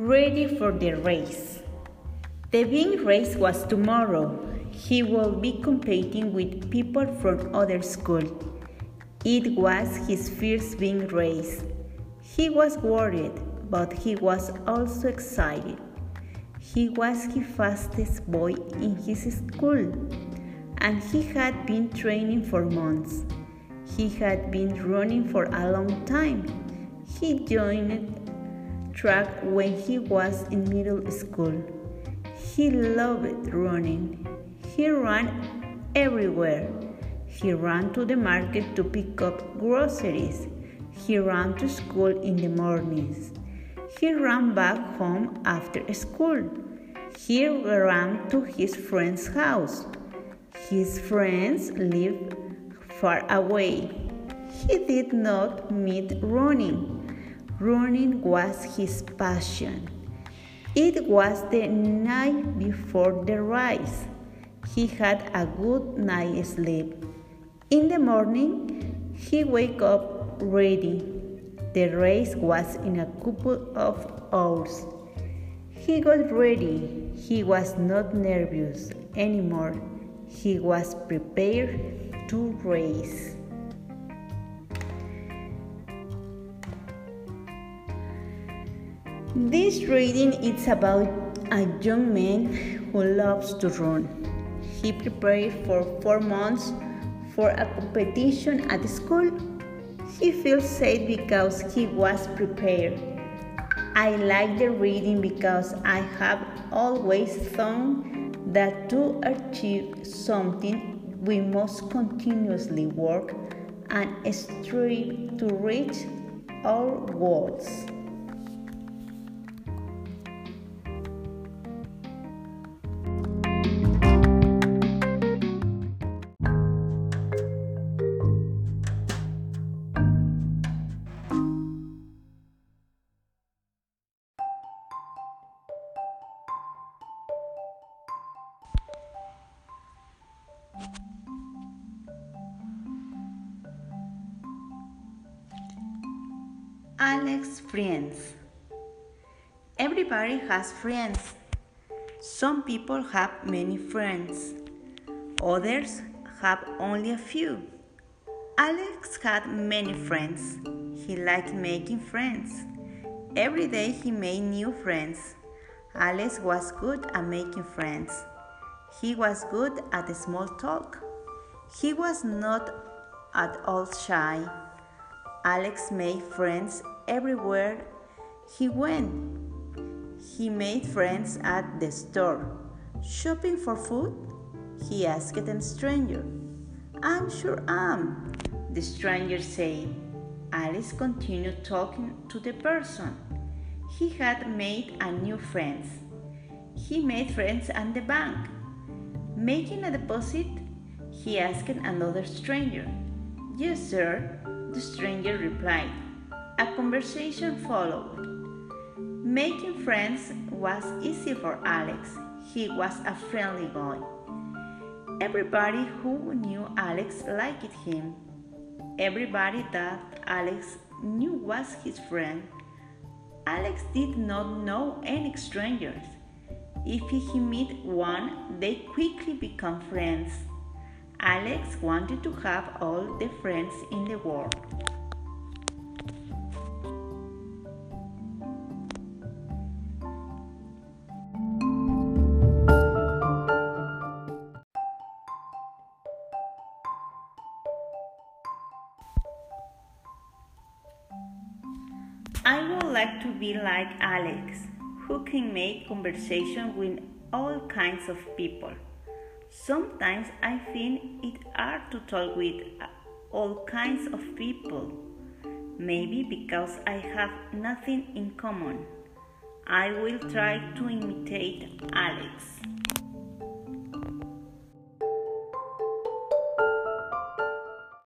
ready for the race. The big race was tomorrow. He will be competing with people from other schools. It was his first big race. He was worried, but he was also excited. He was the fastest boy in his school, and he had been training for months. He had been running for a long time. He joined track when he was in middle school. He loved running. He ran everywhere. He ran to the market to pick up groceries. He ran to school in the mornings. He ran back home after school. He ran to his friend's house. His friends lived far away. He did not meet running. Running was his passion. It was the night before the race. He had a good night's sleep. In the morning, he woke up ready. The race was in a couple of hours. He got ready. He was not nervous anymore. He was prepared to race. This reading is about a young man who loves to run. He prepared for four months for a competition at school. He feels safe because he was prepared. I like the reading because I have always thought that to achieve something we must continuously work and strive to reach our goals. Alex friends. Everybody has friends. Some people have many friends. Others have only a few. Alex had many friends. He liked making friends. Every day he made new friends. Alex was good at making friends. He was good at small talk. He was not at all shy. Alex made friends everywhere he went. He made friends at the store. Shopping for food? He asked a stranger. I'm sure I am, the stranger said. Alice continued talking to the person. He had made a new friend. He made friends at the bank. Making a deposit? He asked another stranger. Yes, sir, the stranger replied. A conversation followed. Making friends was easy for Alex. He was a friendly boy. Everybody who knew Alex liked him. Everybody that Alex knew was his friend. Alex did not know any strangers. If he met one, they quickly become friends. Alex wanted to have all the friends in the world. I would like to be like Alex, who can make conversation with all kinds of people. Sometimes I find it hard to talk with uh, all kinds of people. Maybe because I have nothing in common. I will try to imitate Alex.